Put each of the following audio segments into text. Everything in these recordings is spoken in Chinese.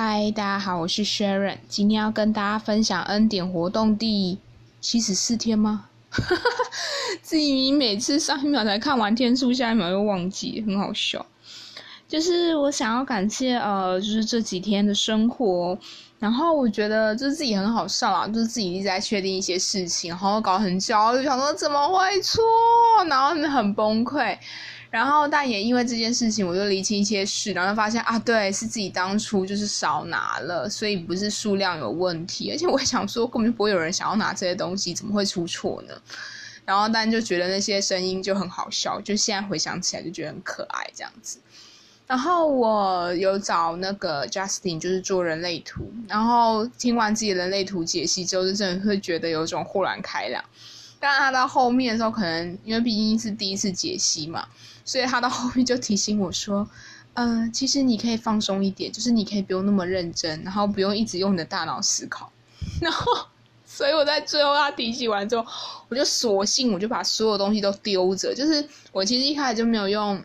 嗨，大家好，我是 Sharon，今天要跟大家分享恩典活动第七十四天吗？自己每次上一秒才看完天数，下一秒又忘记，很好笑。就是我想要感谢呃，就是这几天的生活，然后我觉得就是自己很好笑啊，就是自己一直在确定一些事情，然后搞很焦虑，想说怎么会错，然后很崩溃。然后，但也因为这件事情，我就理清一些事，然后发现啊，对，是自己当初就是少拿了，所以不是数量有问题。而且我想说，根本就不会有人想要拿这些东西，怎么会出错呢？然后，但就觉得那些声音就很好笑，就现在回想起来就觉得很可爱这样子。然后我有找那个 Justin，就是做人类图，然后听完自己的人类图解析之后，就真的会觉得有一种豁然开朗。但他到后面的时候，可能因为毕竟是第一次解析嘛，所以他到后面就提醒我说：“呃，其实你可以放松一点，就是你可以不用那么认真，然后不用一直用你的大脑思考。”然后，所以我在最后他提醒完之后，我就索性我就把所有东西都丢着。就是我其实一开始就没有用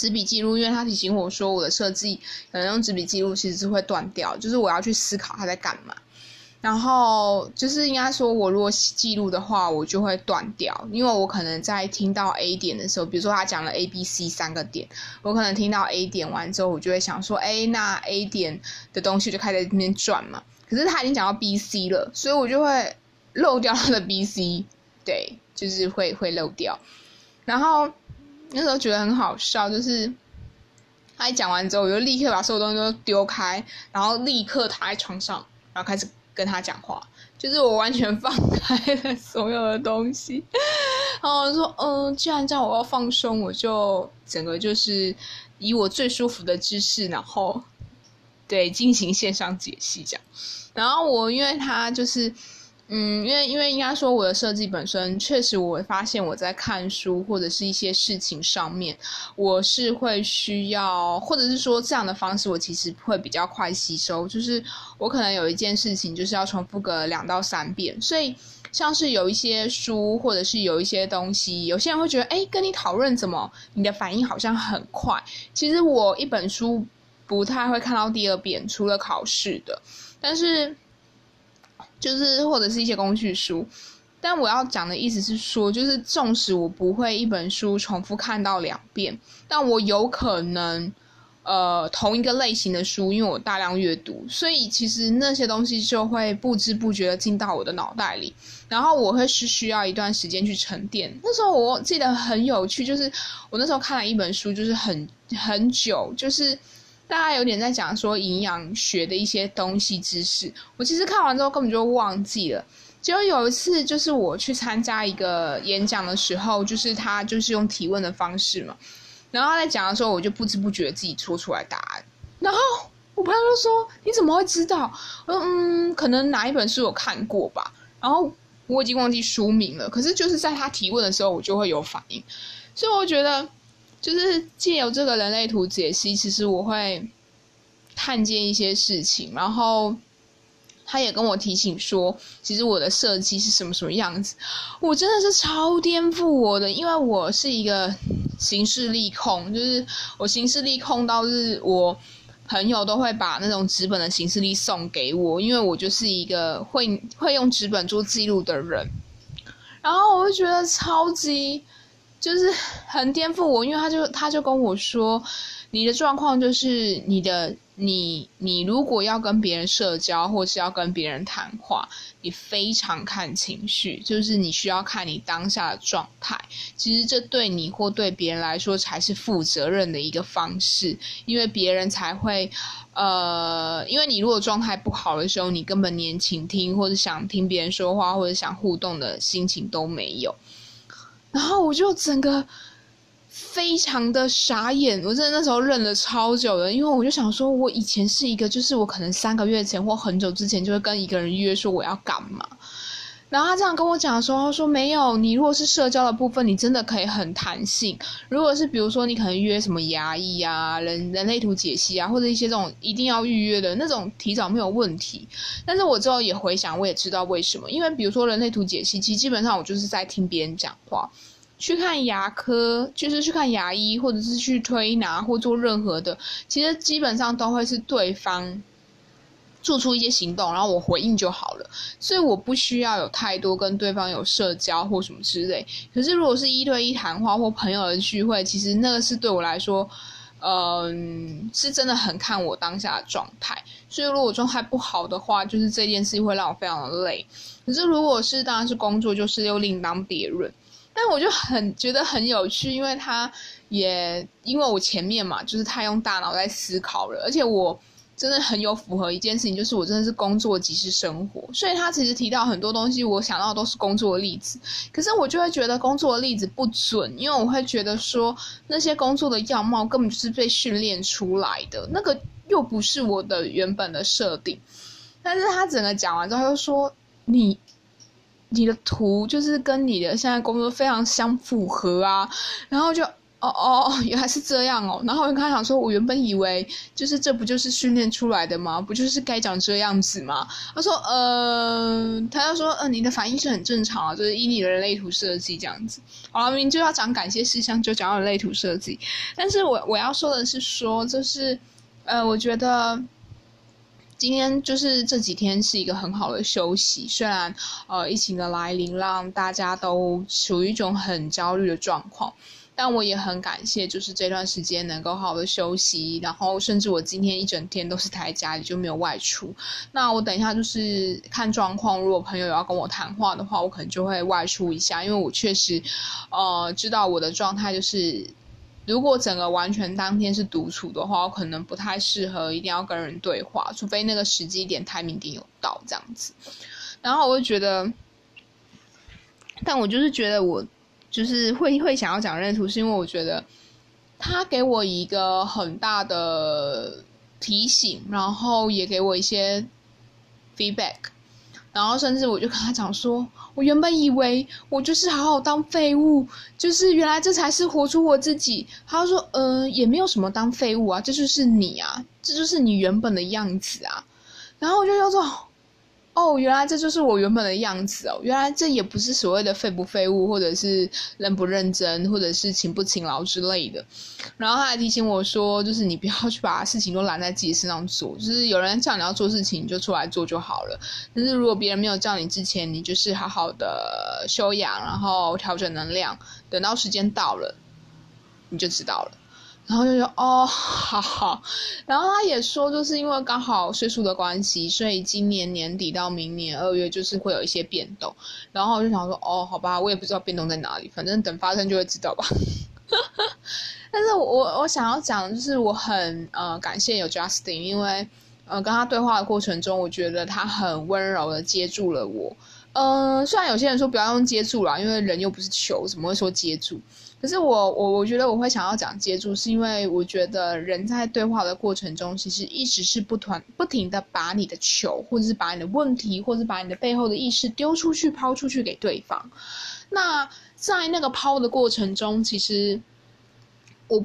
纸笔记录，因为他提醒我说我的设计可能用纸笔记录其实是会断掉，就是我要去思考他在干嘛。然后就是应该说，我如果记录的话，我就会断掉，因为我可能在听到 A 点的时候，比如说他讲了 A、B、C 三个点，我可能听到 A 点完之后，我就会想说，哎，那 A 点的东西就开始在那边转嘛。可是他已经讲到 B、C 了，所以我就会漏掉他的 B、C，对，就是会会漏掉。然后那时候觉得很好笑，就是他一讲完之后，我就立刻把所有东西都丢开，然后立刻躺在床上，然后开始。跟他讲话，就是我完全放开了所有的东西，然后说，嗯，既然这样，我要放松，我就整个就是以我最舒服的姿势，然后对进行线上解析这样。然后我因为他就是。嗯，因为因为应该说我的设计本身确实，我发现我在看书或者是一些事情上面，我是会需要，或者是说这样的方式，我其实会比较快吸收。就是我可能有一件事情就是要重复个两到三遍，所以像是有一些书或者是有一些东西，有些人会觉得，哎，跟你讨论怎么，你的反应好像很快。其实我一本书不太会看到第二遍，除了考试的，但是。就是或者是一些工具书，但我要讲的意思是说，就是纵使我不会一本书重复看到两遍，但我有可能，呃，同一个类型的书，因为我大量阅读，所以其实那些东西就会不知不觉的进到我的脑袋里，然后我会是需要一段时间去沉淀。那时候我记得很有趣，就是我那时候看了一本书，就是很很久，就是。大家有点在讲说营养学的一些东西知识，我其实看完之后根本就忘记了。结果有一次，就是我去参加一个演讲的时候，就是他就是用提问的方式嘛，然后他在讲的时候，我就不知不觉自己说出来答案。然后我朋友就说：“你怎么会知道？”我说：“嗯，可能哪一本书有看过吧。”然后我已经忘记书名了，可是就是在他提问的时候，我就会有反应。所以我觉得。就是借由这个人类图解析，其实我会看见一些事情，然后他也跟我提醒说，其实我的设计是什么什么样子。我真的是超颠覆我的，因为我是一个形式力控，就是我形式力控到是我朋友都会把那种纸本的形式力送给我，因为我就是一个会会用纸本做记录的人，然后我就觉得超级。就是很颠覆我，因为他就他就跟我说，你的状况就是你的你你如果要跟别人社交或是要跟别人谈话，你非常看情绪，就是你需要看你当下的状态。其实这对你或对别人来说才是负责任的一个方式，因为别人才会呃，因为你如果状态不好的时候，你根本连倾听或者想听别人说话或者想互动的心情都没有。然后我就整个非常的傻眼，我真的那时候忍了超久的，因为我就想说，我以前是一个，就是我可能三个月前或很久之前就会跟一个人约说我要干嘛，然后他这样跟我讲的时候，他说没有，你如果是社交的部分，你真的可以很弹性。如果是比如说你可能约什么牙医啊、人人类图解析啊，或者一些这种一定要预约的那种，提早没有问题。但是我之后也回想，我也知道为什么，因为比如说人类图解析，其实基本上我就是在听别人讲话。去看牙科，就是去看牙医，或者是去推拿或做任何的，其实基本上都会是对方做出一些行动，然后我回应就好了，所以我不需要有太多跟对方有社交或什么之类。可是如果是一对一谈话或朋友的聚会，其实那个是对我来说，嗯，是真的很看我当下的状态。所以如果状态不好的话，就是这件事会让我非常的累。可是如果是当然是工作，就是又另当别论。但我就很觉得很有趣，因为他也因为我前面嘛，就是他用大脑在思考了，而且我。真的很有符合一件事情，就是我真的是工作即是生活，所以他其实提到很多东西，我想到都是工作的例子，可是我就会觉得工作的例子不准，因为我会觉得说那些工作的样貌根本就是被训练出来的，那个又不是我的原本的设定。但是他整个讲完之后他就说你你的图就是跟你的现在工作非常相符合啊，然后就。哦哦哦，原来是这样哦。然后我跟他讲说，我原本以为就是这不就是训练出来的吗？不就是该长这样子吗？他说，呃，他就说，呃，你的反应是很正常啊，就是以你的人类图设计这样子。好了，明就要讲感谢事项，就讲人类图设计。但是我我要说的是说，就是呃，我觉得今天就是这几天是一个很好的休息。虽然呃疫情的来临让大家都处于一种很焦虑的状况。但我也很感谢，就是这段时间能够好好的休息，然后甚至我今天一整天都是待在家里，就没有外出。那我等一下就是看状况，如果朋友要跟我谈话的话，我可能就会外出一下，因为我确实，呃，知道我的状态就是，如果整个完全当天是独处的话，我可能不太适合一定要跟人对话，除非那个时机点、台名点有到这样子。然后我就觉得，但我就是觉得我。就是会会想要讲认图，是因为我觉得他给我一个很大的提醒，然后也给我一些 feedback，然后甚至我就跟他讲说，我原本以为我就是好好当废物，就是原来这才是活出我自己。他说，嗯，也没有什么当废物啊，这就是你啊，这就是你原本的样子啊。然后我就叫做。哦，原来这就是我原本的样子哦！原来这也不是所谓的废不废物，或者是认不认真，或者是勤不勤劳之类的。然后他还提醒我说，就是你不要去把事情都揽在自己身上做，就是有人叫你要做事情，你就出来做就好了。但是如果别人没有叫你之前，你就是好好的修养，然后调整能量，等到时间到了，你就知道了。然后就说哦，好好。然后他也说，就是因为刚好岁数的关系，所以今年年底到明年二月就是会有一些变动。然后我就想说，哦，好吧，我也不知道变动在哪里，反正等发生就会知道吧。但是我我想要讲，就是我很呃感谢有 Justin，因为呃跟他对话的过程中，我觉得他很温柔的接住了我。嗯，虽然有些人说不要用接住啦，因为人又不是球，怎么会说接住？可是我我我觉得我会想要讲接住，是因为我觉得人在对话的过程中，其实一直是不团不停的把你的球，或者是把你的问题，或者是把你的背后的意识丢出去、抛出去给对方。那在那个抛的过程中，其实我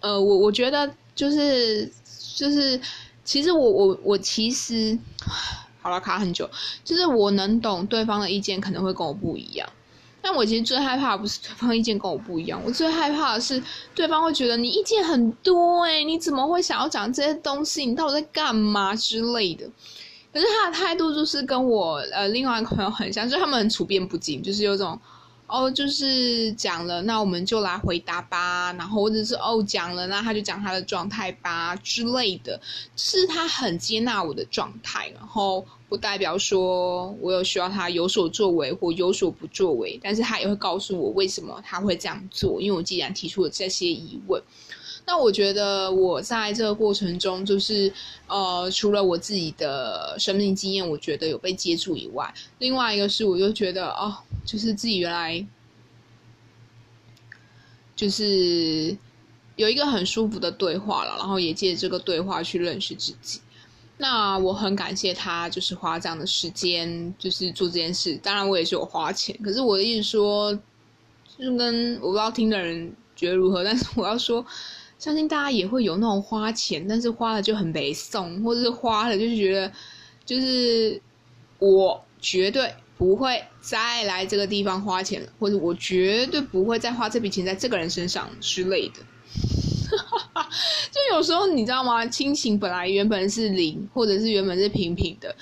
呃我我觉得就是就是，其实我我我其实好了卡很久，就是我能懂对方的意见，可能会跟我不一样。但我其实最害怕的不是对方意见跟我不一样，我最害怕的是对方会觉得你意见很多哎，你怎么会想要讲这些东西？你到底在干嘛之类的？可是他的态度就是跟我呃另外一个朋友很像，就是他们很处变不惊，就是有种。哦，就是讲了，那我们就来回答吧。然后或者是哦讲了，那他就讲他的状态吧之类的。是他很接纳我的状态，然后不代表说我有需要他有所作为或有所不作为，但是他也会告诉我为什么他会这样做，因为我既然提出了这些疑问。那我觉得我在这个过程中，就是呃，除了我自己的生命经验，我觉得有被接触以外，另外一个是，我就觉得哦，就是自己原来就是有一个很舒服的对话了，然后也借这个对话去认识自己。那我很感谢他，就是花这样的时间，就是做这件事。当然，我也是有花钱，可是我的意思说，就是跟我不知道听的人觉得如何，但是我要说。相信大家也会有那种花钱，但是花了就很没送，或者是花了就是觉得，就是我绝对不会再来这个地方花钱了，或者我绝对不会再花这笔钱在这个人身上之类的。就有时候你知道吗？亲情本来原本是零，或者是原本是平平的，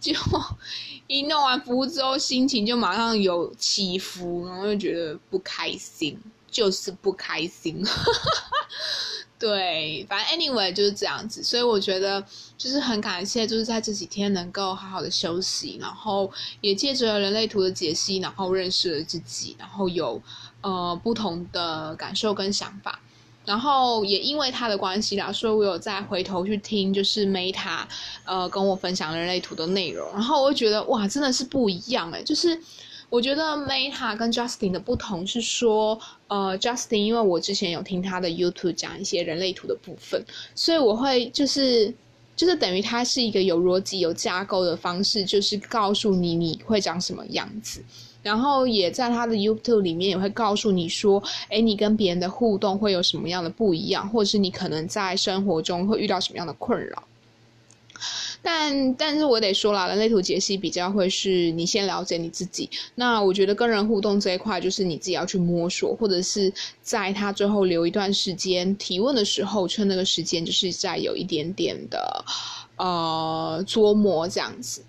就 一弄完服务之后，心情就马上有起伏，然后就觉得不开心，就是不开心。对，反正 anyway 就是这样子，所以我觉得就是很感谢，就是在这几天能够好好的休息，然后也借着人类图的解析，然后认识了自己，然后有呃不同的感受跟想法，然后也因为他的关系啦，所以我有再回头去听，就是 Meta 呃跟我分享人类图的内容，然后我就觉得哇，真的是不一样诶，就是。我觉得 Meta 跟 Justin 的不同是说，呃，Justin 因为我之前有听他的 YouTube 讲一些人类图的部分，所以我会就是就是等于他是一个有逻辑、有架构的方式，就是告诉你你会长什么样子，然后也在他的 YouTube 里面也会告诉你说，哎，你跟别人的互动会有什么样的不一样，或者是你可能在生活中会遇到什么样的困扰。但但是我得说了，人类图解析比较会是你先了解你自己。那我觉得跟人互动这一块，就是你自己要去摸索，或者是在他最后留一段时间提问的时候，趁那个时间，就是在有一点点的呃琢磨这样子。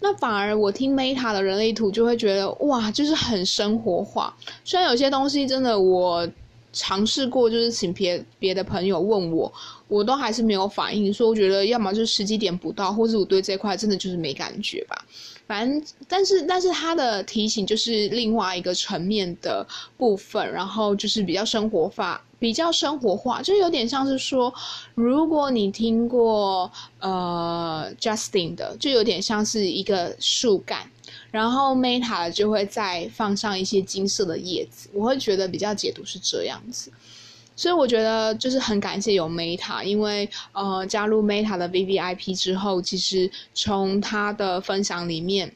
那反而我听 Meta 的人类图，就会觉得哇，就是很生活化。虽然有些东西真的我。尝试过，就是请别别的朋友问我，我都还是没有反应。说我觉得要么就是时机点不到，或者我对这块真的就是没感觉吧。反正，但是但是他的提醒就是另外一个层面的部分，然后就是比较生活化，比较生活化，就有点像是说，如果你听过呃 Justin 的，就有点像是一个树干。然后 Meta 就会再放上一些金色的叶子，我会觉得比较解读是这样子，所以我觉得就是很感谢有 Meta，因为呃加入 Meta 的 VVIP 之后，其实从他的分享里面，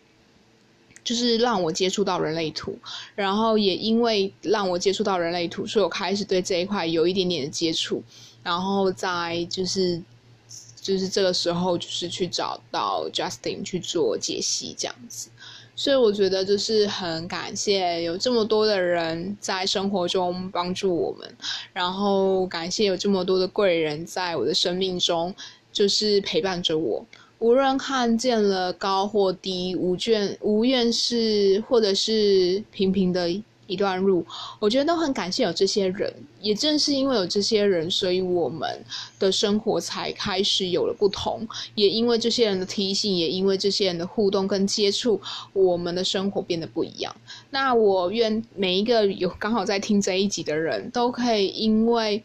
就是让我接触到人类图，然后也因为让我接触到人类图，所以我开始对这一块有一点点的接触，然后在就是就是这个时候就是去找到 Justin 去做解析这样子。所以我觉得就是很感谢有这么多的人在生活中帮助我们，然后感谢有这么多的贵人在我的生命中，就是陪伴着我，无论看见了高或低，无倦无怨是或者是平平的。一段路，我觉得都很感谢有这些人，也正是因为有这些人，所以我们的生活才开始有了不同。也因为这些人的提醒，也因为这些人的互动跟接触，我们的生活变得不一样。那我愿每一个有刚好在听这一集的人都可以，因为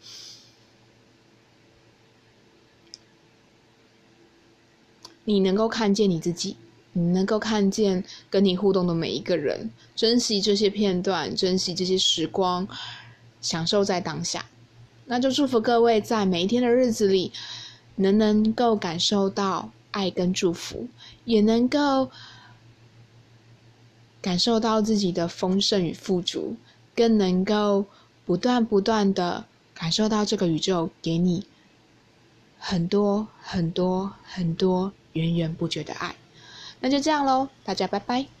你能够看见你自己。你能够看见跟你互动的每一个人，珍惜这些片段，珍惜这些时光，享受在当下。那就祝福各位在每一天的日子里，能能够感受到爱跟祝福，也能够感受到自己的丰盛与富足，更能够不断不断的感受到这个宇宙给你很多很多很多源源不绝的爱。那就这样喽，大家拜拜。